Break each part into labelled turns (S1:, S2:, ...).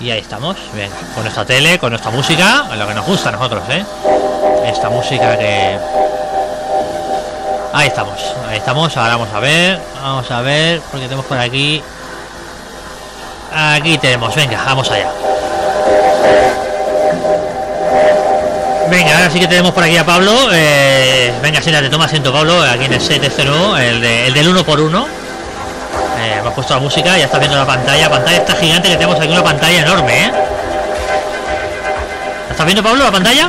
S1: Y ahí estamos, venga, con nuestra tele, con nuestra música, lo que nos gusta a nosotros, ¿eh? Esta música que... Ahí estamos, ahí estamos, ahora vamos a ver, vamos a ver, porque tenemos por aquí... Aquí tenemos, venga, vamos allá. Venga, ahora sí que tenemos por aquí a Pablo. Eh, venga, te toma asiento Pablo, aquí en el set este nuevo, el, de, el del uno por uno. Eh, hemos puesto la música, ya está viendo la pantalla. La pantalla está gigante que tenemos aquí una pantalla enorme, ¿eh? ¿Estás viendo Pablo la pantalla?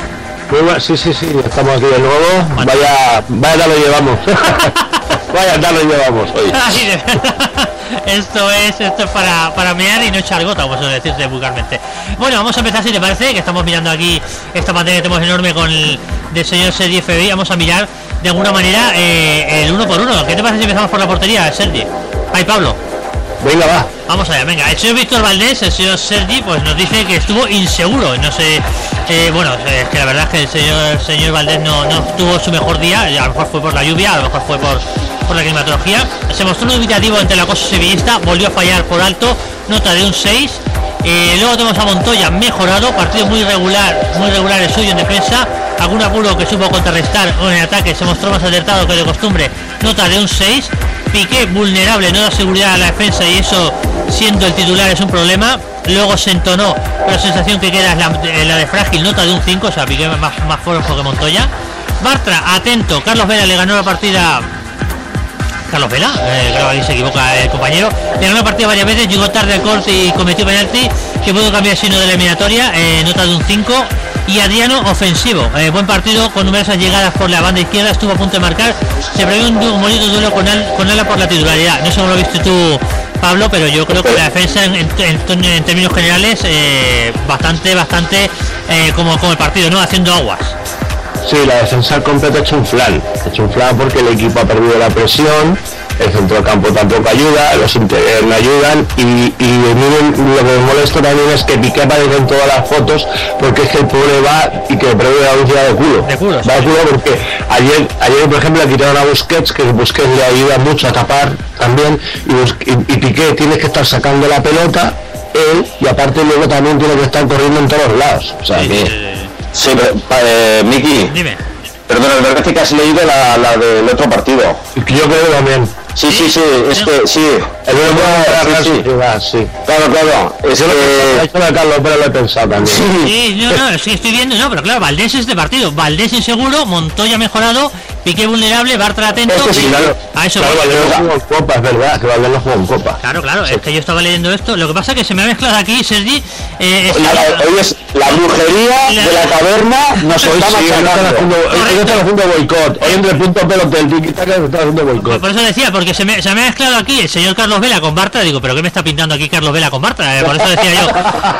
S2: sí, sí, sí, estamos aquí de nuevo. Vaya, vaya, lo llevamos. vaya, ya lo llevamos hoy.
S1: esto es esto es para, para mear y no echar gota, vamos a decirte vulgarmente. Bueno, vamos a empezar si te parece, que estamos mirando aquí esta pantalla que tenemos enorme con el del señor Sergi FBI. Vamos a mirar de alguna manera eh, el uno por uno. ¿Qué te parece si empezamos por la portería, Sergi? Ay, Pablo.
S2: Venga, va.
S1: Vamos allá, venga. El señor Víctor Valdés, el señor Sergi, pues nos dice que estuvo inseguro. No sé, eh, bueno, es que la verdad es que el señor, señor Valdés no, no tuvo su mejor día. A lo mejor fue por la lluvia, a lo mejor fue por, por la climatología. Se mostró dubitativo ante la cosa sevillista, volvió a fallar por alto, nota de un 6. Eh, luego tenemos a Montoya mejorado, partido muy regular, muy regular el suyo en defensa, algún apuro que supo contrarrestar o en ataque se mostró más acertado que de costumbre, nota de un 6. Piqué vulnerable, no da seguridad a la defensa y eso siendo el titular es un problema. Luego se entonó, la sensación que queda es la, de frágil, nota de un 5, o sea, Piqué más, más flojo que Montoya. Bartra, atento, Carlos Vela le ganó la partida Carlos Vela, eh, creo que se equivoca el compañero, le ganó la partida varias veces, llegó tarde al corte y cometió penalti, que pudo cambiar sino de la eliminatoria, eh, nota de un 5, y Adriano ofensivo. Eh, buen partido con numerosas llegadas por la banda izquierda, estuvo a punto de marcar. Se prevé un, bonito duelo con, con Ala por la titularidad. No sé cómo lo viste tú, Pablo, pero yo creo que la defensa en, términos generales eh, bastante, bastante eh, como, como el partido, ¿no? Haciendo aguas.
S2: Sí, la defensa un flan. Ha hecho un porque el equipo ha perdido la presión el centro del campo tampoco ayuda, los interiores no ayudan y, miren, lo que me molesta también es que Piqué aparece en todas las fotos porque es que el pobre va y que le la velocidad de culo.
S1: De culo,
S2: va de culo porque ayer, ayer por ejemplo le quitaron a Busquets, que Busquets le ayuda mucho a tapar también y, y, Piqué tiene que estar sacando la pelota él y aparte luego también tiene que estar corriendo en todos lados. O sea que...
S3: Sí, pero, eh, Miki. Dime. Perdona, verdad que has leído la, la del otro partido.
S2: Yo creo también.
S3: Sí, sí, sí, es que sí. El
S2: sí, sí. sí. Claro, claro. Es que... de Carlos, pero lo he pensado también.
S1: Sí, no, no, sí estoy viendo, no, pero claro, Valdés es de partido. Valdés inseguro, Montoya mejorado, Piqué vulnerable, Bartra atento.
S2: sí, claro. A eso claro, Valdés no jugó en Copa, es verdad, que Valdés no jugó en Copa.
S1: Claro, claro, es que yo estaba leyendo esto. Lo que pasa es que se me ha mezclado aquí, Sergi.
S3: Eh, Oye, la brujería de la taberna nos está
S2: machacando. Hoy está haciendo boicot. Hoy entre punto pelo del haciendo boicot.
S1: Por eso decía, porque se me, se me ha mezclado aquí el señor Carlos Vela con Bartra. Digo, ¿pero qué me está pintando aquí Carlos Vela con Bartra? Eh, por eso decía yo,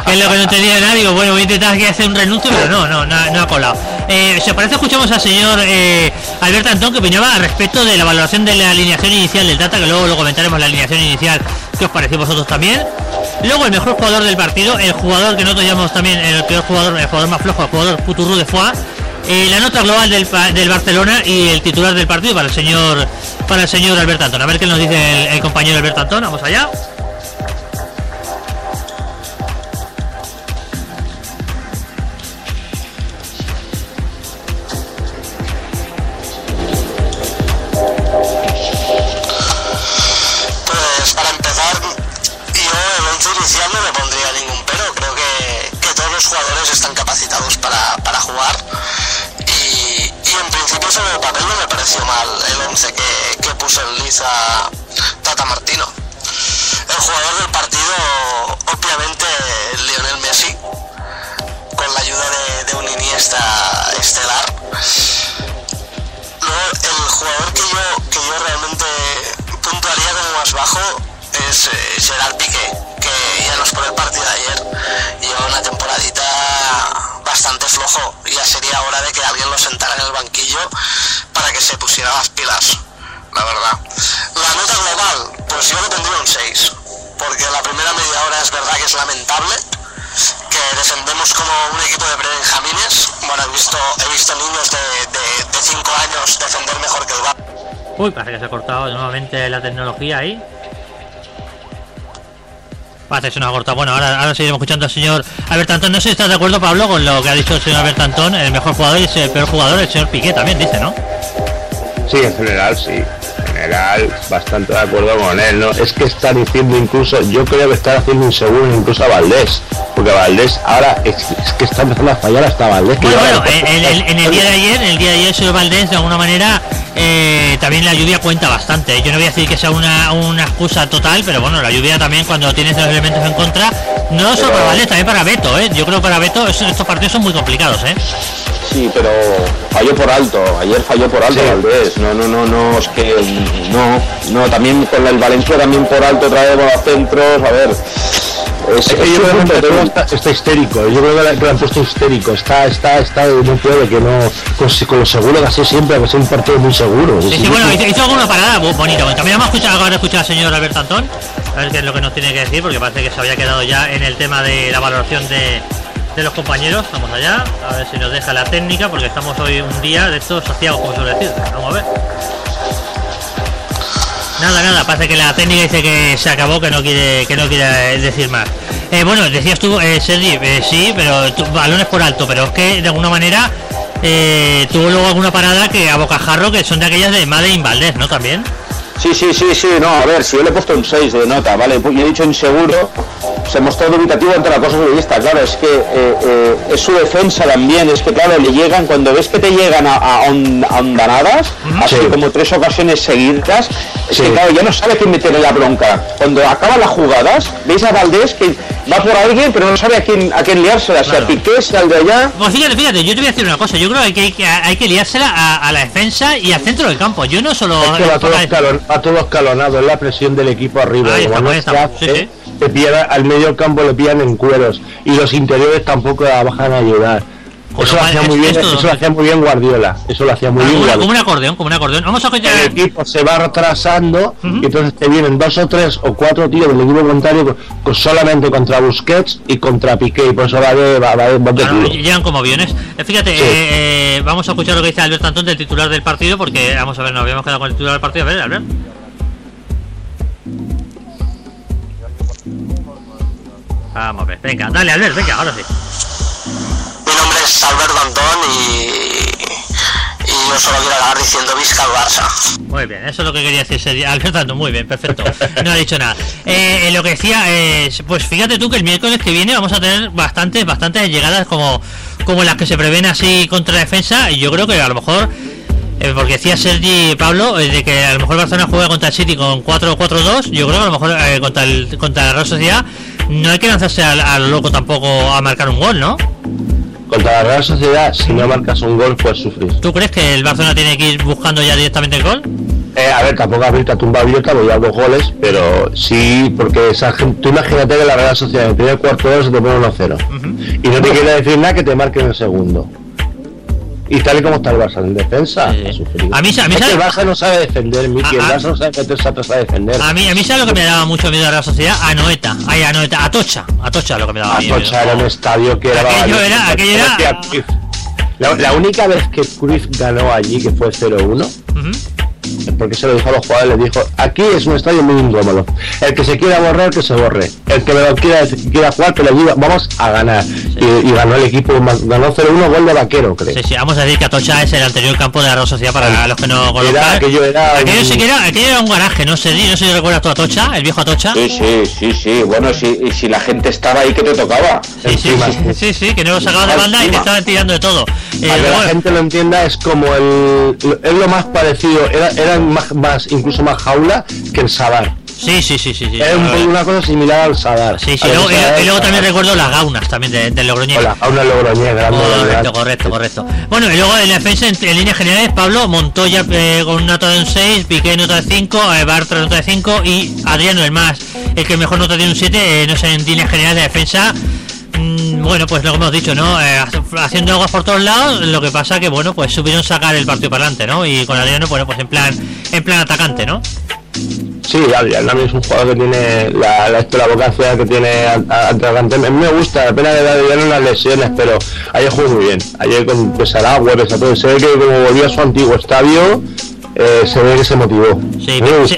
S1: que es lo que no entendía nada. Digo, bueno, voy a intentar aquí hacer un renuncio, pero no, no, no, no ha colado. Eh, se parece, escuchamos al señor eh, Alberto Antón que opinaba respecto de la valoración de la alineación inicial del Data, que luego lo comentaremos la alineación inicial. ¿Qué os pareció vosotros también? Luego el mejor jugador del partido, el jugador que nosotros llamamos también el peor jugador, el jugador más flojo, el jugador Puturru de Foix. Eh, la nota global del, del, Barcelona y el titular del partido para el señor para el señor Alberto Antón. A ver qué nos dice el, compañero Alberto Antón. Vamos allá.
S4: están capacitados para, para jugar y, el papel no me pareció mal el 11 que, que puso en liza Tata Martino. El jugador del partido, obviamente, Lionel Messi, con la ayuda de, un Iniesta estelar. Luego, el jugador que yo, que yo realmente puntuaría como más bajo es eh, Gerard Piqué, que ya nos pone el partido de ayer, lleva una temporadita
S5: bastante flojo. Ya sería hora de que alguien lo sentara en el banquillo para que se
S4: pusiera las pilas, la verdad. La nota global, pues yo le pondría un 6, porque la primera media hora es verdad que es lamentable, que defendemos como un equipo de prebenjamines. Bueno, he visto, he visto niños de 5 años defender mejor que el bar
S1: Uy, parece que se ha cortado nuevamente la tecnología ahí. Parece que se nos ha cortado. Bueno, ahora, ahora seguiremos escuchando al señor Albert Antón. No sé si estás de acuerdo, Pablo, con lo que ha dicho el señor Albert Antón. El mejor jugador y el peor jugador, el señor Piqué también dice, ¿no?
S2: Sí, en general, sí general bastante de acuerdo con él, ¿no? Es que está diciendo incluso, yo creo que está haciendo inseguro incluso a Valdés, porque Valdés ahora es, que está empezando a fallar hasta Valdés.
S1: bueno, bueno, en, el día de ayer, en el día de ayer, señor Valdés, de alguna manera, eh, también la lluvia cuenta bastante. Yo no voy a decir que sea una, una excusa total, pero bueno, la lluvia también cuando tienes los elementos en contra, no solo para Valdés, también para Beto, ¿eh? Yo creo que para Beto estos partidos son muy complicados, ¿eh?
S3: Sí, pero falló por alto. Ayer falló por alto Valdés. No, no, no, no, es que no, no, también con el Valencia también por alto vez a centros, a ver.
S2: Es, que yo creo que está, está, histérico, yo creo que lo han puesto histérico, está, está, está, no puede que no, con, con lo seguro que así siempre, que sea un partido muy seguro.
S1: Sí, sí, bueno, hizo, hizo, alguna parada bonita. También hemos escuchado, de escuchar al señor Alberto Antón, a ver qué es lo que nos tiene que decir, porque parece que se había quedado ya en el tema de la valoración de, de los compañeros. Vamos allá, a ver si nos deja la técnica, porque estamos hoy un día de estos saciados, como suele decir. Vamos a ver. Nada, nada, parece que la técnica dice que se acabó, que no quiere, que no quiere decir más. Eh, bueno, decías tú, eh, Sergi, eh, sí, pero balones por alto, pero es que de alguna manera eh, tuvo luego alguna parada que a bocajarro que son de aquellas de Madre Valdés, ¿no? También.
S3: Sí, sí, sí, sí, no, a ver, si yo le he puesto un 6 de nota, ¿vale? Pues yo he dicho inseguro, se mostró dubitativo ante la cosa vista, claro, es que eh, eh, es su defensa también, es que claro, le llegan, cuando ves que te llegan a, a, ondanadas, así como tres ocasiones seguidas, es que claro, ya no sabe quién meterle la bronca. Cuando acaban las jugadas, veis a Valdés que va por alguien, pero no sabe a quién, a quién liársela, si a Piqué, si al de allá.
S1: Pues fíjate, fíjate, yo te voy a decir una cosa, yo creo que hay que, hay que liársela a, la defensa y al centro del campo, yo no solo...
S2: Es que va a todo escalonado, es la presión del equipo arriba. Al medio campo le pillan en cueros y los interiores tampoco la bajan a ayudar. Eso lo hacía muy bien, eso lo hacía muy bien Guardiola. Eso lo hacía muy bien.
S1: Como un acordeón, como un acordeón. Vamos a
S2: El equipo se va retrasando y entonces te vienen dos o tres o cuatro tíos del equipo contrario solamente contra Busquets y contra Piqué y por eso va de va,
S1: Llegan como aviones. Eh, fíjate, eh, eh, vamos a escuchar lo que dice Alberto Antón del titular del partido porque vamos a ver, nos habíamos quedado con el titular del partido. A ver, Albert. Vamos a ver, venga, dale Albert, venga, ahora sí.
S4: Mi nombre es Alberto Antón y, y yo solo quiero acabar diciendo Vizca al Barça.
S1: Muy bien, eso es lo que quería decir Alberto Antón, muy bien, perfecto. No ha dicho nada. Eh, lo que decía, eh, pues fíjate tú que el miércoles que viene vamos a tener bastantes, bastantes llegadas como, como las que se prevén así contra la defensa y yo creo que a lo mejor eh, porque decía Sergi Pablo eh, de que a lo mejor Barcelona juega contra el City con 4-4-2 yo creo que a lo mejor eh, contra, el, contra la Real Sociedad no hay que lanzarse al, loco tampoco a marcar un gol, ¿no?
S2: Contra la Real Sociedad, si no marcas un gol, puedes sufrir.
S1: ¿Tú crees que el Barcelona tiene que ir buscando ya directamente el gol?
S2: a ver, tampoco abrirte a tumba abierta, voy a dos goles, pero sí, porque esa gente, tú imagínate que la Real Sociedad en el primer cuarto de hora se te pone 1-0. Y no te quiere decir nada que te marquen el segundo. Y tal y como está el Barça en defensa, a, mí, a mí el Barça no sabe defender, Miki, el Barça no sabe meterse atrás a defender.
S1: A mí, a mí sabe lo que me daba mucho miedo a la sociedad, a Noeta, ay, a Noeta, a Tocha, a Tocha lo que me daba
S2: miedo. A Tocha era un estadio que era...
S1: Aquello era, aquello era...
S2: La, la, única vez que Cruyff ganó allí, que fue 0-1, porque se lo dijo a los jugadores, les dijo, aquí es un estadio muy incómodo. El que se quiera borrar, que se borre. El que me lo quiera, quiera jugar, que le diga, vamos a ganar. Y, ganó el equipo, ganó 0-1 gol de vaquero, creo.
S1: Sí, sí, vamos a decir que Atocha es el anterior campo de la Rosa Sociedad para los que no conozcan.
S2: aquello era,
S1: aquello, sí que era, aquello era un garaje, no sé, no sé si recuerdas tú a Atocha, el viejo Atocha.
S3: Sí, sí, sí, sí, bueno, si, y si la gente estaba ahí que te tocaba.
S1: Sí, sí, sí, sí, que no lo sacaba de banda y te estaban tirando de todo.
S2: Eh, Para que la gente lo entienda, es como el, es lo más parecido, era, eran más, más incluso más jaula que el Sadar.
S1: Sí, sí, sí, sí. sí.
S2: Es una cosa similar al Sadar.
S1: Sí, sí. Luego, y, luego también recuerdo las gaunas también del de Logroñés.
S2: La gauna Logroñés, grande.
S1: Correcto, correcto, correcto. Bueno, y luego en la defensa, en, líneas generales, Pablo Montoya eh, con una nota de un 6, Piqué nota de 5, eh, Bartra nota de 5 y Adriano el más, el que mejor nota de un 7, eh, no sé, en líneas generales de defensa bueno, pues lo que hemos dicho, ¿no? Eh, haciendo aguas por todos lados, lo que pasa que, bueno, pues supieron sacar el partido para adelante, ¿no? Y con Adriano, bueno, pues en plan, en plan atacante, ¿no?
S2: Sí, Adrián es un jugador que tiene la, la, vocación que tiene atacante. A mí me gusta, la pena de Adrián en las lesiones, pero ayer jugó muy bien. Ayer con Pesaragua, pese a todo, se ve que como volvió a su antiguo estadio, eh, se ve que se motivó.
S1: Sí, sí,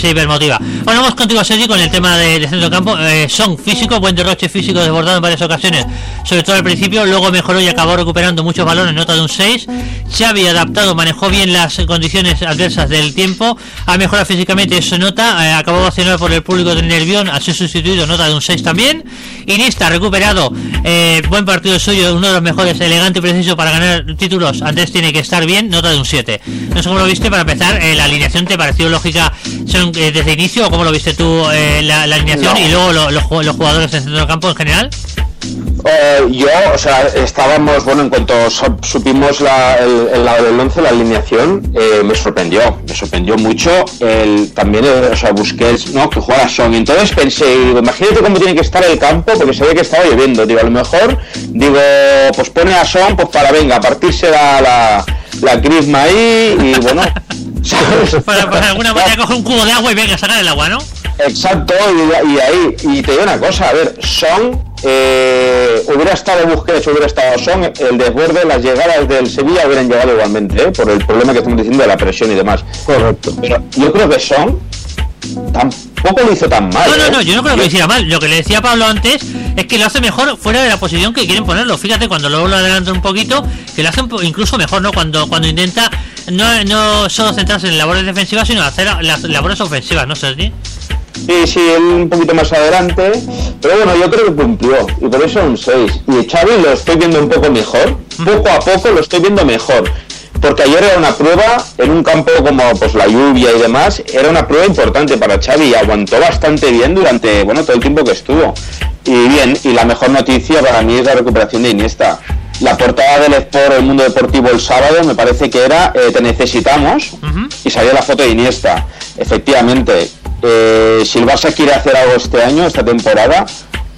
S1: sí, hipermotiva. Bueno, vamos contigo, Sergi, con el tema de, de centro campo. Eh, son físicos, buen derroche físico desbordado en varias ocasiones, sobre todo al principio, luego mejoró y acabó recuperando muchos balones, nota de un 6. Xavi adaptado, manejó bien las condiciones adversas del tiempo, ha mejorado físicamente, eso nota, eh, acabó vacionado por el público del Nervión, ha sido sustituido, nota de un 6 también. Iniesta recuperado, eh, buen partido suyo, uno de los mejores, elegante y preciso para ganar títulos, antes tiene que estar bien, nota de un 7. No sé cómo lo viste, para empezar, eh, la alineación te pareció lógica son, eh, desde inicio o cómo lo viste tú eh, la, la, alineación no. y luego lo, lo, los jugadores en centro del campo en general?
S3: Eh, yo, o sea, estábamos, bueno, en cuanto supimos la, el, el lado del 11, la alineación, eh, me sorprendió, me sorprendió mucho el, también, el, o sea, Busquets, ¿no? Que juega Son. Entonces pensé, digo, imagínate cómo tiene que estar el campo, porque se ve que estaba lloviendo. Digo, a lo mejor, digo, pues pone a Son, pues para, venga, a partirse la, la, la crisma ahí y bueno.
S1: Para, para alguna manera coge un cubo de agua y venga a sacar el agua, ¿no?
S3: Exacto, y, y ahí, y te digo una cosa, a ver, Son eh, hubiera estado Busquets, hubiera estado Son, el desborde, las llegadas del Sevilla hubieran llegado igualmente, ¿eh? por el problema que estamos diciendo de la presión y demás.
S2: Correcto.
S3: Pero yo creo que Son tampoco lo hizo tan mal.
S1: No, no, no, yo no creo que lo hiciera mal. Lo que le decía Pablo antes es que lo hace mejor fuera de la posición que quieren ponerlo. Fíjate, cuando luego lo adelanta un poquito, que lo hace incluso mejor, ¿no? Cuando cuando intenta no, no solo centrarse en labores defensivas, sino hacer las labores ofensivas, ¿no, Sergi?
S3: Sí, sí, él un poquito más adelante, pero bueno, yo creo que cumplió, y por eso un 6. Y Xavi lo estoy viendo un poco mejor, poco a poco lo estoy viendo mejor, porque ayer era una prueba en un campo como pues la lluvia y demás, era una prueba importante para Xavi y aguantó bastante bien durante, bueno, todo el tiempo que estuvo. Y bien, y la mejor noticia para mí es la recuperación de Iniesta. La portada del Sport El Mundo Deportivo el sábado me parece que era eh, Te necesitamos uh -huh. y salió la foto de Iniesta. Efectivamente, eh, si el Barça quiere hacer algo este año, esta temporada,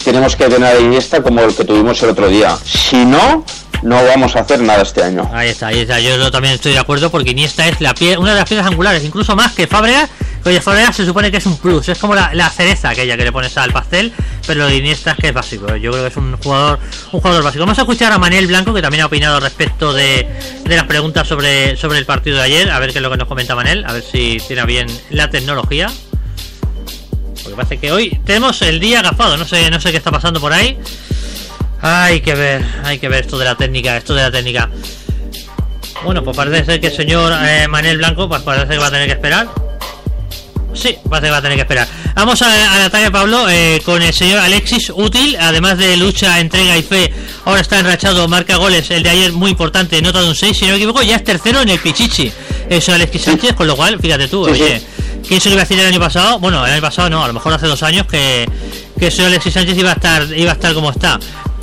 S3: tenemos que tener a Iniesta como el que tuvimos el otro día. Si no, no vamos a hacer nada este año.
S1: Ahí está, ahí está. Yo también estoy de acuerdo porque Iniesta es la pie, una de las piedras angulares, incluso más que Fábregas. Oye, Fábregas se supone que es un plus, es como la, la, cereza aquella que le pones al pastel, pero lo de Iniesta es que es básico. Yo creo que es un jugador, un jugador básico. Vamos a escuchar a Manel Blanco que también ha opinado respecto de, de las preguntas sobre, sobre el partido de ayer. A ver qué es lo que nos comenta Manel, a ver si tiene bien la tecnología. Porque parece que hoy tenemos el día agafado, no sé, no sé qué está pasando por ahí. Hay que ver, hay que ver esto de la técnica, esto de la técnica. Bueno, pues parece ser que el señor eh, Manel Blanco, pues parece que va a tener que esperar. Sí, parece que va a tener que esperar. Vamos a, al ataque, Pablo, eh, con el señor Alexis útil, además de lucha, entrega y fe. Ahora está enrachado, marca goles. El de ayer muy importante, nota de un 6, si no me equivoco, ya es tercero en el Pichichi. Eso Alexis Sánchez, con lo cual, fíjate tú, oye. ¿Quién se lo iba a decir el año pasado? Bueno, el año pasado no, a lo mejor hace dos años que, que el señor Alexis Sánchez iba a estar, iba a estar como está.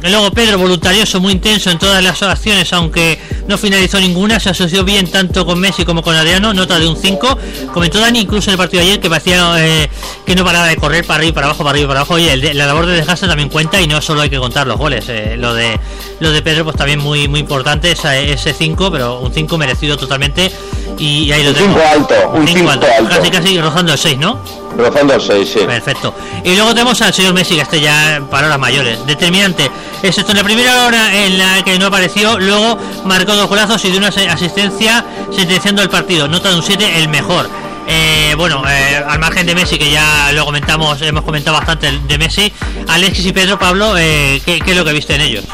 S1: Luego Pedro, voluntarioso, muy intenso en todas las acciones, aunque no finalizó ninguna, se asoció bien tanto con Messi como con Adriano, nota de un 5. Comentó Dani incluso en el partido de ayer que parecía eh, que no paraba de correr para arriba para abajo, para arriba para abajo. Y el la labor de desgaste también cuenta y no solo hay que contar los goles. Eh, lo de lo de Pedro pues también muy muy importante, esa, ese 5, pero un 5 merecido totalmente. Y, ahí lo
S3: Un
S1: tengo.
S3: cinco alto, un cinco alto.
S1: Casi casi rozando el 6, ¿no?
S3: Rozando el 6, sí.
S1: Perfecto. Y luego tenemos al señor Messi, que este ya para horas mayores. Determinante. Excepto en la primera hora en la que no apareció, luego marcó dos golazos y de una asistencia sentenciando el partido. Nota de un 7, el mejor. Eh, bueno, eh, al margen de Messi, que ya lo comentamos, hemos comentado bastante de Messi, Alexis y Pedro Pablo, eh, ¿qué, ¿qué es lo que viste en ellos?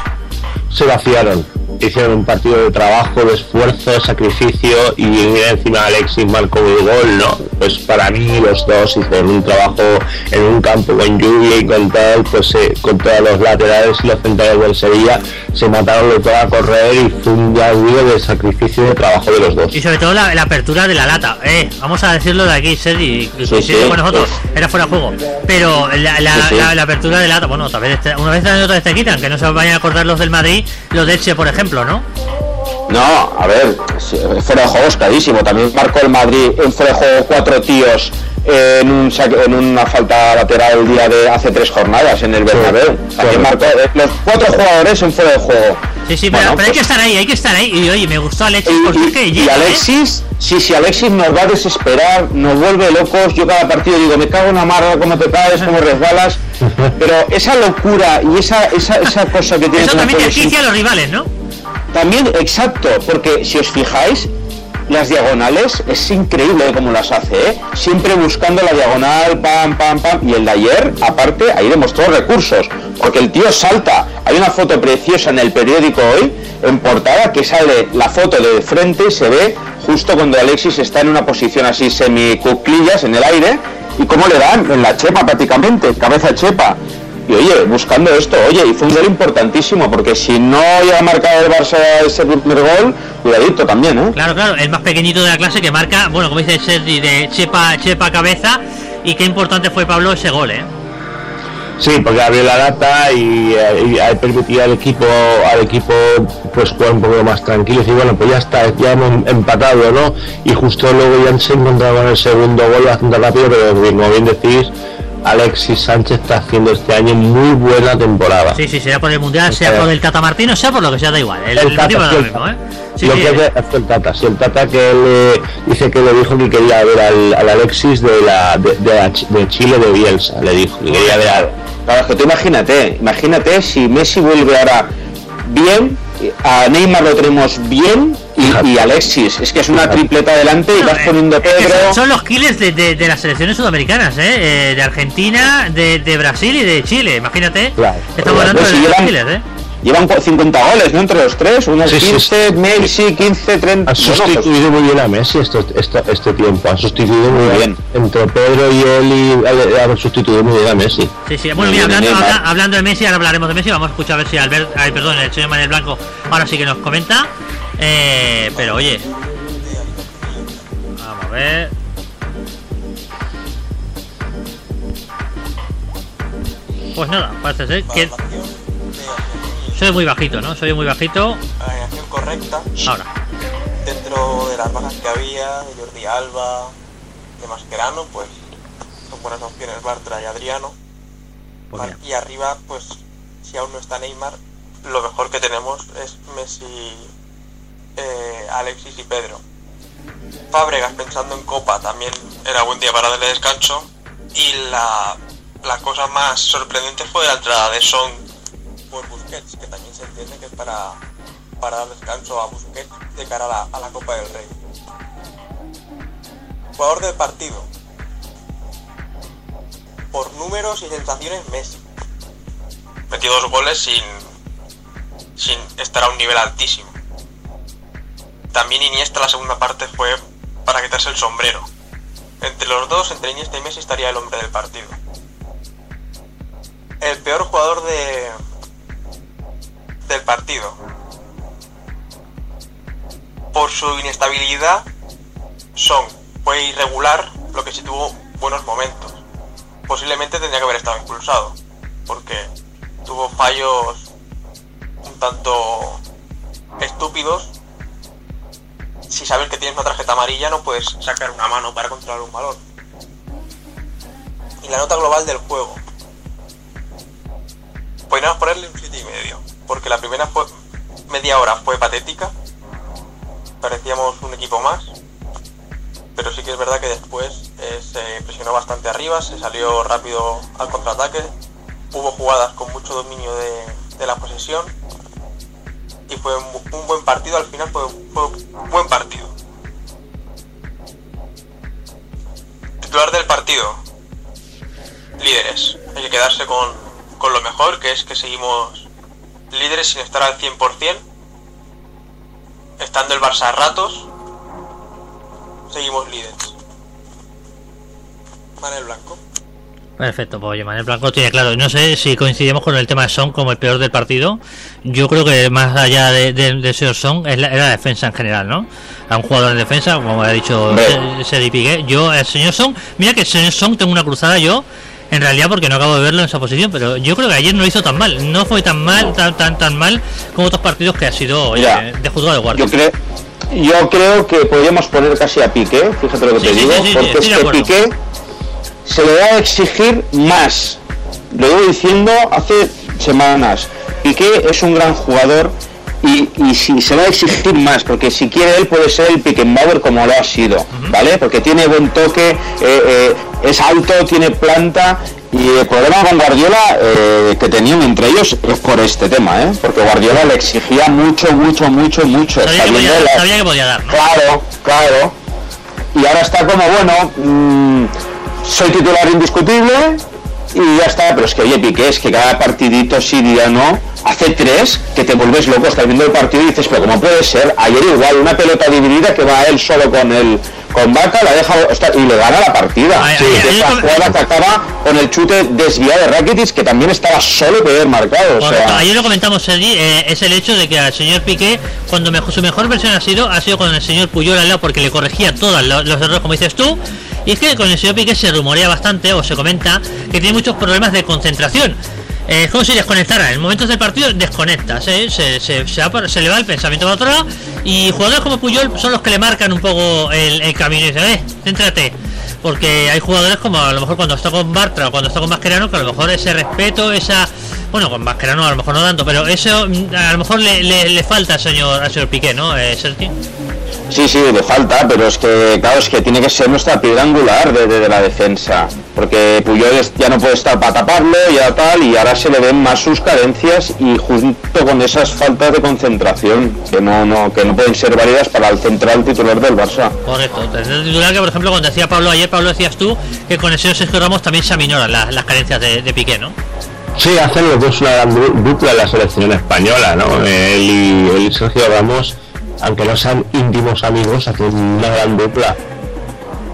S2: Se vaciaron hicieron un partido de trabajo, de esfuerzo, de sacrificio y encima Alexis marcó el gol, ¿no? Pues para mí los dos hicieron un trabajo en un campo con lluvia y con tal, pues eh, con todos los laterales y los centrales del Sevilla se mataron de todo a correr y fue un día de sacrificio de trabajo de los dos.
S1: Y sobre todo la, la apertura de la lata, eh, vamos a decirlo de aquí, Sergi,
S2: Sí,
S1: sí, con nosotros, era fuera de juego, pero la, la,
S2: Sí,
S1: la- la apertura de lata, bueno, tal vez una vez otra vez te quitan, que no se vayan a acordar los del Madrid, los de Elche, por ejemplo, ¿no?
S3: No, a ver, fuera de juego es clarísimo. También marcó el Madrid en fuera de juego cuatro tíos en, un en una falta lateral el día de hace tres jornadas en el Bernabéu. Marcó eh, los cuatro jugadores en fuera de juego.
S1: Sí, sí, pero, hay que pues estar ahí, hay que estar ahí. Y oye, me gustó Alexis
S3: porque y, y ¿eh? Alexis, sí, sí, Alexis nos va a desesperar, nos vuelve locos. Yo cada partido digo, me cago en la marra, cómo te caes, cómo resbalas. Pero esa locura y esa, esa, esa cosa que tiene...
S1: Eso también te a los rivales, ¿no?
S3: También, exacto, porque si os fijáis, las diagonales es increíble cómo las hace, ¿eh? siempre buscando la diagonal, pam, pam, pam. Y el de ayer, aparte, ahí demostró recursos, porque el tío salta. Hay una foto preciosa en el periódico hoy, en portada, que sale la foto de frente y se ve justo cuando Alexis está en una posición así semi-cuclillas en el aire. ¿Y cómo le dan? En la chepa prácticamente, cabeza chepa. Y oye, buscando esto, oye, y fue un gol importantísimo, porque si no haya marcado el Barça ese primer gol, cuidadito también, ¿eh?
S1: Claro, claro, el más pequeñito de la clase que marca, bueno, como dice Sergi, de chepa, chepa cabeza, y qué importante fue Pablo ese gol, ¿eh?
S2: Sí, porque abrió la data y, y, permitía al equipo al equipo pues jugar un poco más tranquilo y bueno pues ya está, ya hemos empatado, ¿no? Y justo luego ya se encontraba en el segundo gol bastante rápido, pero como bien decís, Alexis Sánchez está haciendo este año muy buena temporada.
S1: Sí, sí, sea por el Mundial, sea por el Tata Martino, sea por lo que sea, da igual. El,
S2: el,
S1: Tata,
S2: lo mismo, ¿eh? Sí, lo que es el Tata, si el Tata que él dice que le dijo que quería ver al, al Alexis de, la, de, de, Chile de Bielsa, le dijo que quería ver
S3: al... Claro, que tú imagínate, imagínate si Messi vuelve ahora bien a Neymar lo tenemos bien y, Alexis. Es que es una tripleta adelante y vas poniendo Pedro.
S1: son los killers de, las selecciones sudamericanas, ¿eh? ¿eh? de Argentina, de, Brasil y de Chile. Imagínate. Estamos hablando de los killers, ¿eh?
S3: Llevan 50 goles, ¿no? Entre los tres, unos 15, Messi, 15, 30.
S2: Han sustituido muy bien a Messi este, este tiempo. Han sustituido muy bien. Entre Pedro y él y han sustituido muy bien a Messi.
S1: Sí, sí. Bueno, mira, hablando, hablando, de Messi, ahora hablaremos de Messi. Vamos a escuchar a ver si Albert, ay, perdón, el señor Manuel Blanco ahora sí que nos comenta. Eh, pero oye, vamos a ver. Pues nada, parece ser que soy muy bajito, ¿no? Soy muy bajito.
S4: Alineación correcta.
S1: Ahora.
S4: Dentro de las bajas que había, de Jordi Alba, de Mascherano, pues son buenas opciones Bartra y Adriano. Pues y arriba, pues si aún no está Neymar, lo mejor que tenemos es Messi, eh, Alexis y Pedro. Fábregas pensando en Copa también era buen día para darle descanso. Y la, la cosa más sorprendente fue la entrada de Son por Busquets, que también se entiende que es para, para dar descanso a Busquets de cara a la, a la Copa del Rey. Jugador del partido. Por números y sensaciones, Messi. Metió dos goles sin, sin estar a un nivel altísimo. También Iniesta la segunda parte fue para quitarse el sombrero. Entre los dos, entre Iniesta y Messi, estaría el hombre del partido. El peor jugador de, del partido. Por su inestabilidad, Son fue irregular, lo que sí tuvo buenos momentos. Posiblemente tendría que haber estado impulsado, porque tuvo fallos un tanto estúpidos. Si sabes que tienes una tarjeta amarilla, no puedes sacar una mano para controlar un balón. Y la nota global del juego. Podríamos ponerle un 7 y medio. Porque la primera media hora fue patética, parecíamos un equipo más, pero sí que es verdad que después eh, se presionó bastante arriba, se salió rápido al contraataque, hubo jugadas con mucho dominio de, la posesión y fue un, buen partido, al final fue, un buen partido. Titular del partido, líderes, hay que quedarse con, con lo mejor, que es que seguimos líderes sin estar al 100%, estando el Barça ratos, seguimos líderes. Manel Blanco.
S1: Perfecto, pues oye, Manel Blanco tiene claro. No sé si coincidimos con el tema de Son como el peor del partido. Yo creo que más allá de, de, señor Son es la, defensa en general, ¿no? A un jugador de defensa, como ha dicho Sedi Piqué. Yo, el señor Son, mira que el señor Son tengo una cruzada yo en realidad porque no acabo de verlo en esa posición, pero yo creo que ayer no hizo tan mal, no fue tan mal, tan tan tan mal como otros partidos que ha sido de juzgado de guardia.
S3: Yo creo, yo creo que podríamos poner casi a Piqué, fíjate lo que te digo, porque es que Piqué se le va a exigir más. Lo llevo diciendo hace semanas. Piqué es un gran jugador y, y si se va a exigir más, porque si quiere él puede ser el Pickenbauer como lo ha sido, ¿vale? Porque tiene buen toque, eh, eh, es alto, tiene planta y el problema con Guardiola eh, que tenían entre ellos es por este tema, ¿eh? Porque Guardiola le exigía mucho, mucho, mucho, mucho.
S1: Sabía que,
S3: sabiendo
S1: podía,
S3: la-
S1: sabía que podía dar, ¿no?
S3: Claro, claro. Y ahora está como, bueno, mm, soy titular indiscutible y ya está. Pero es que, oye, Piqué, es que cada partidito sí, día no, hace tres que te vuelves loco, estás viendo el partido y dices, pero ¿cómo puede ser? Ayer igual, una pelota dividida que va él solo con el con Vaca, la deja y le gana la partida.
S1: Ay,
S3: Sí,
S1: ay,
S3: que
S1: ay,
S3: esta
S1: ay,
S3: jugada que acaba con el chute desviado de Rakitic, que también estaba solo de haber marcado. O
S1: Correcto.
S3: sea,
S1: Ayer lo comentamos, eh, es el hecho de que al señor Piqué, cuando mejor, su mejor versión ha sido, ha sido con el señor Puyol al lado porque le corregía todos los errores, como dices tú. Y es que con el señor Piqué se rumorea bastante, o se comenta, que tiene muchos problemas de concentración. Eh, es como si desconectara. En momentos del partido desconecta, ¿sí? se, se, se, le va el pensamiento para otro lado. Y jugadores como Puyol son los que le marcan un poco el, camino y dicen, eh, céntrate. Porque hay jugadores como a lo mejor cuando está con Bartra o cuando está con Mascherano, que a lo mejor ese respeto, esa. Bueno, con Mascherano a lo mejor no tanto, pero eso mm, a lo mejor le, le, falta al señor, señor Piqué, ¿no, eh, Sergi?
S3: Sí, sí, le falta, pero es que, claro, es que tiene que ser nuestra piedra angular de, de- de la defensa. Porque Puyol ya no puede estar para taparlo, ya tal, y ahora se le ven más sus carencias y junto con esas faltas de concentración que no, no, que no pueden ser válidas para el central titular del Barça.
S1: Correcto. Tener titular que, por ejemplo, cuando decía Pablo ayer, Pablo decías tú que con el señor Sergio Ramos también se aminoran las, las carencias de, de Piqué, ¿no?
S2: Sí, hacen los dos una dupla en la selección española, ¿no? Él y, él y Sergio Ramos, aunque no sean íntimos amigos, hacen una gran dupla.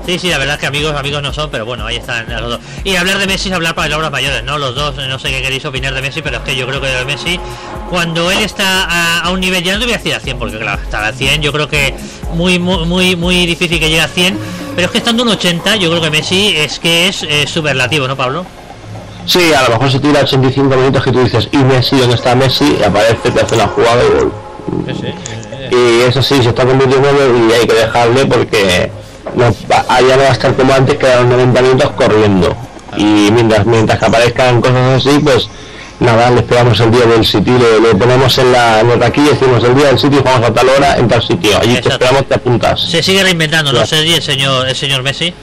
S1: Sí, sí, la verdad es que amigos, amigos no son, pero bueno, ahí están los dos. Y hablar de Messi es hablar para palabras mayores, ¿no? Los dos, no sé qué queréis opinar de Messi, pero es que yo creo que de Messi, cuando él está a, a un nivel, ya no te voy a decir a 100, porque claro, estar a 100, yo creo que muy, muy, muy, muy difícil que llegue a 100, pero es que estando en 80, yo creo que Messi es que es eh, superlativo, ¿no, Pablo?
S2: Sí, a lo mejor se tira 85 minutos que tú dices, ¿y Messi? ¿Dónde está Messi? Y aparece, te hace la jugada y gol. Y eso sí, se está convirtiendo y hay que dejarle porque no, allá no va a estar como antes que a los 90 minutos corriendo. Y mientras, mientras que aparezcan cosas así, pues nada, le esperamos el día del sitio, le, le ponemos en la, en la taquilla y decimos el día del sitio vamos a tal hora en tal sitio. Allí te esperamos, te apuntas.
S1: Se sigue reinventando, ¿no,
S2: Claro.
S1: Sergi, el señor, el señor Messi?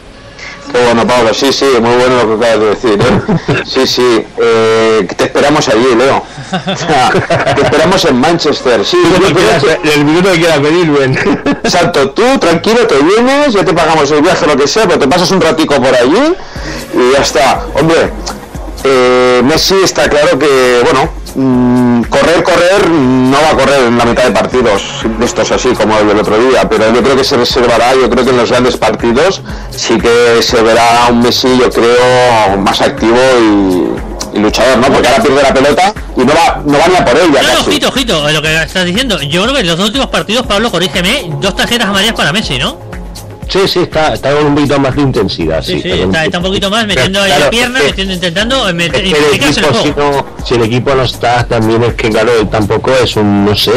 S3: Qué bueno, Pablo, sí, sí, muy bueno lo que acabas de decir. ¿eh? Sí, sí, eh, te esperamos allí, Leo. O sea, te esperamos en Manchester. Sí, que-
S2: el minuto que quieras pedir, Ben.
S3: Exacto, tú tranquilo te vienes, ya te pagamos el viaje, lo que sea, pero te pasas un ratico por allí y ya está. Hombre, eh, Messi está claro que, bueno, mm, correr, correr, no va a correr en la mitad de partidos de estos así como el del otro día, pero yo creo que se reservará, yo creo que en los grandes partidos sí que se verá un Messi, yo creo, más activo y, y luchador, ¿no? Porque ahora pierde la pelota y no va, no va ni a por ella. Casi.
S1: ojito, ojito, lo que estás diciendo. Yo creo que en los dos últimos partidos, Pablo, corrígeme, dos tarjetas amarillas para Messi, ¿no?
S2: Sí, sí, está, está con un poquito más de intensidad.
S1: Sí, sí,
S2: con
S1: está, está un poquito más metiendo
S2: claro,
S1: la pierna,
S2: es que-
S1: metiendo, intentando eh, meter,
S2: Es que el
S1: implicarse en el
S2: equipo, si, no, si el equipo no está, también es que, claro, tampoco es un, no sé,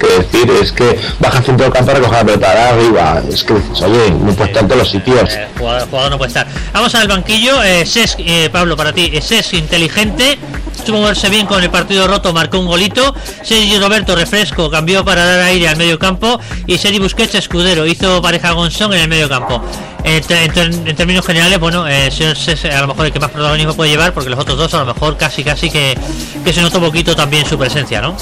S2: qué decir, es que baja al centro del campo a recoger la pelota arriba. Es que dices, oye, no puede estar en todos los sitios.
S1: Eh, jugador, jugador no puede estar. Vamos al banquillo. Eh, Cesc, eh, Pablo, para ti, eh, Cesc inteligente. Supo moverse bien con el partido roto, marcó un golito. Sergi Roberto, refresco, cambió para dar aire al medio campo. Y Sergi Busquets, escudero, hizo pareja Gonzón en el medio campo. En, términos generales, bueno, eh, Cesc, a lo mejor el que más protagonismo puede llevar, porque los otros dos a lo mejor casi casi que, que se nota un poquito también su presencia, ¿no?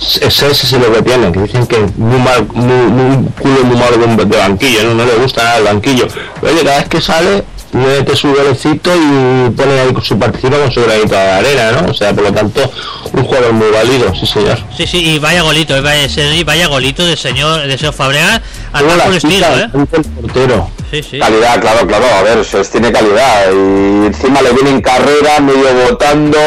S2: Ese es lo que tienen, que dicen que muy mal, muy, culo muy malo de banquillo, ¿no? no le gusta nada el banquillo. Pero oye, cada vez que sale, mete su golecito y pone ahí con su participación con su granito de arena, ¿no? O sea, por lo tanto, un jugador muy válido, sí señor.
S1: Sí, sí, y vaya golito, eh, vaya, Sergi, vaya golito del señor, del señor Fabregas, al
S2: la
S1: estilo, ¿eh?
S2: el portero.
S1: Sí, sí.
S3: Calidad, claro, claro, a ver, Sess tiene calidad y encima le viene en carrera, medio botando,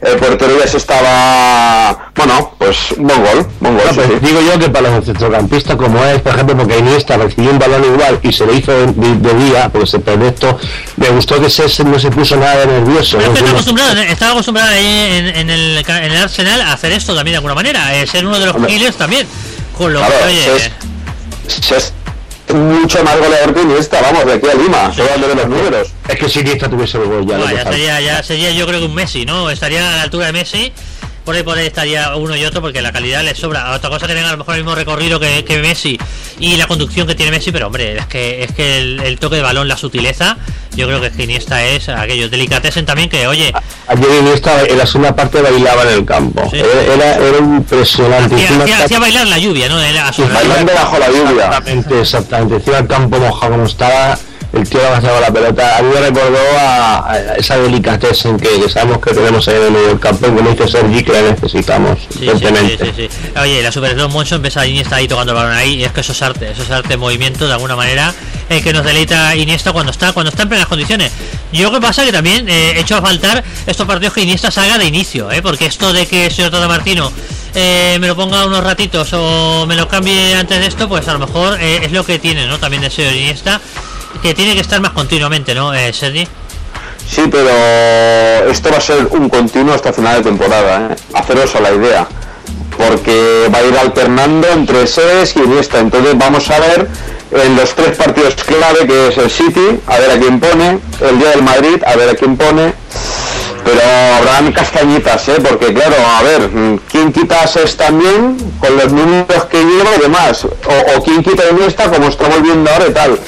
S3: el portero ya se estaba, bueno, pues buen gol, buen gol,
S2: No,
S3: sí,
S2: pues
S3: sí.
S2: digo yo que para los centrocampistas como es, por ejemplo, porque Iniesta recibió un balón igual y se lo hizo de, de- de día, porque se perdió esto, me gustó que César no se puso nada de nervioso.
S1: Pero es que
S2: ¿no?
S1: está acostumbrado, ¿eh? estaba acostumbrado ahí en, en el, ca- en el Arsenal a hacer esto también de alguna manera, eh, ser uno de los killers también. Con lo
S3: Claro,
S1: que, oye,
S3: mucho más goleador que Iniesta, vamos, de aquí a Lima, solo de los números.
S2: Es que si Iniesta tuviese el gol ya,
S1: No, ya sería yo creo que un Messi, ¿no? Estaría a la altura de Messi. Por ahí, por ahí estaría uno y otro porque la calidad le sobra. Otra cosa que tenga a lo mejor el mismo recorrido que, que Messi y la conducción que tiene Messi, pero hombre, es que es que el, el toque de balón, la sutileza, yo creo que Iniesta es aquello. Delicatessen también que, oye,
S2: Ayer Iniesta en la segunda parte bailaba en el campo.
S1: Sí.
S2: Era, era, impresionante.
S1: hacía, hacía- hacía bailar la lluvia, ¿no? Era.
S3: Bailando bajo la lluvia.
S2: Exactamente, exactamente. Encima el campo mojado como estaba, el tío abrazaba la pelota. A mí me recordó a, a esa delicatessen que, que sabemos que tenemos ahí en el medio del campo y como dice Sergi que la necesitamos
S1: Sí, sí, sí. Oye, la Super Slow Motion ves a Iniesta ahí tocando el balón ahí, y es que eso es arte, eso es arte en movimiento de alguna manera, el que nos deleita Iniesta cuando está, cuando está en plenas condiciones. Yo creo que pasa que también eh, he hecho a faltar estos partidos que Iniesta salga de inicio, ¿eh? porque esto de que el señor Tata Martino eh, me lo ponga unos ratitos o me lo cambie antes de esto, pues a lo mejor eh, es lo que tiene, ¿no? También el señor Iniesta, que tiene que estar más continuamente, ¿no, eh, Sergi?
S3: Sí, pero esto va a ser un continuo hasta final de temporada, ¿eh? haceros la idea, porque va a ir alternando entre Seres y Iniesta, entonces vamos a ver en los tres partidos clave que es el City, a ver a quién pone, el día del Madrid, a ver a quién pone, pero habrán castañitas, ¿eh? porque claro, a ver, ¿quién quita a Ses también con los números que lleva y demás? O, o quién quita a Iniesta como estamos viendo ahora y tal.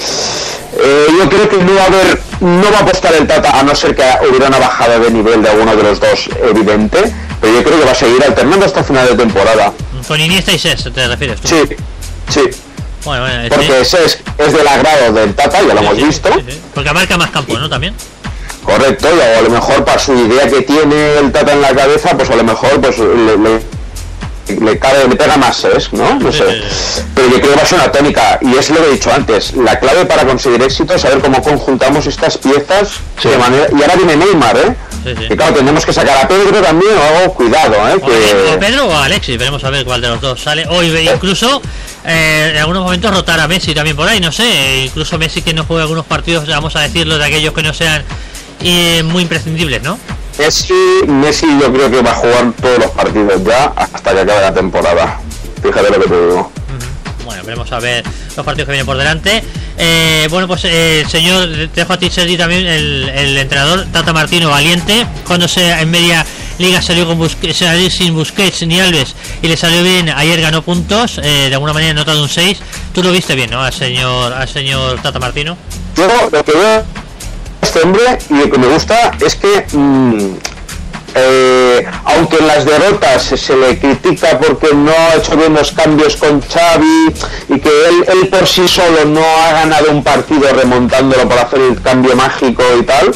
S3: Eh, yo creo que no va a haber, no va a apostar el Tata a no ser que hubiera una bajada de nivel de alguno de los dos evidente, pero yo creo que va a seguir alternando hasta final de temporada.
S1: Con Iniesta y Ses, ¿te refieres tú?
S3: Sí, sí,
S1: Bueno, bueno, sí.
S3: porque ese es, es del agrado del Tata, ya lo hemos
S1: Sí, sí,
S3: visto,
S1: sí, sí. Porque abarca más campo, ¿no? También.
S3: correcto, y a lo mejor para su idea que tiene el Tata en la cabeza, pues a lo mejor pues le, le- le cabe, le pega más, ¿es? ¿no? No sé. Pero yo creo que va a ser una tónica, y es lo que he dicho antes, la clave para conseguir éxito es saber cómo conjuntamos estas piezas
S2: Sí.
S3: de manera. Y ahora viene Neymar, ¿eh?
S1: Sí, sí.
S3: Que claro, tenemos que sacar a Pedro también, o algo, cuidado, ¿eh?
S1: O a
S3: Que...
S1: Pedro o a Alexis, veremos a ver cuál de los dos sale. O incluso eh, en algunos momentos rotar a Messi también por ahí, no sé. Incluso Messi que no juegue algunos partidos, vamos a decirlo, de aquellos que no sean eh, muy imprescindibles, ¿no?
S3: Messi, Messi yo creo que va a jugar todos los partidos ya hasta que acabe la temporada. Fíjate lo que te digo.
S1: Bueno, veremos a ver los partidos que vienen por delante. Eh, bueno, pues eh, señor, te dejo a ti, Sergi, también el, el entrenador Tata Martino Valiente. Cuando se en media liga salió con Busque- salió sin Busquets ni Alves y le salió bien, ayer ganó puntos, eh, de alguna manera nota de un 6. Tú lo viste bien, ¿no? Al señor, al señor Tata Martino.
S3: Yo lo que veo este y lo que me gusta es que mm, eh, aunque en las derrotas se, le critica porque no ha hecho bien los cambios con Xavi y que él por sí solo no ha ganado un partido remontándolo para hacer el cambio mágico y tal,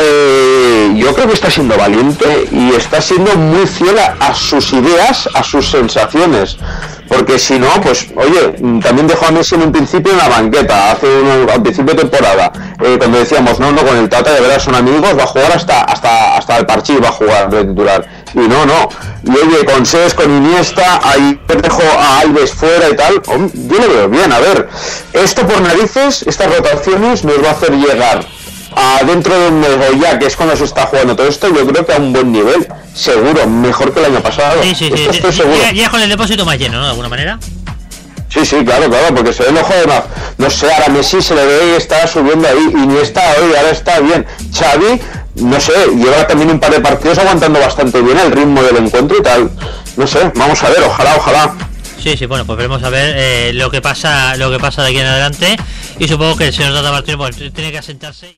S3: eh, yo creo que está siendo valiente y está siendo muy fiel a, sus ideas, a sus sensaciones. Porque si no, pues, oye, también dejó a Messi en un principio en la banqueta, hace un, al principio de temporada, eh, cuando decíamos, no, no, con el Tata de verdad son amigos, va a jugar hasta hasta hasta el Parchí, va a jugar de titular. Y no, no. Y oye, con Ses, con Iniesta, ahí dejo a Alves fuera y tal, yo lo veo bien, a ver, esto por narices, estas rotaciones nos va a hacer llegar a dentro de un ya que es cuando se está jugando todo esto, yo creo que a un buen nivel, seguro, mejor que el año pasado.
S1: Sí, sí, sí.
S3: Esto estoy
S1: sí,
S3: seguro.
S1: Ya, ya con el depósito más lleno, ¿no? De alguna manera.
S3: Sí, sí, claro, claro, porque se ve mejor además. No sé, ahora Messi se le ve y está subiendo ahí, y ni está hoy, ahora está bien. Xavi, no sé, lleva también un par de partidos aguantando bastante bien el ritmo del encuentro y tal. No sé, vamos a ver, ojalá, ojalá.
S1: Sí, sí, bueno, pues veremos a ver eh, lo que pasa, lo que pasa de aquí en adelante y supongo que el señor Tata Martino pues, tiene que asentarse.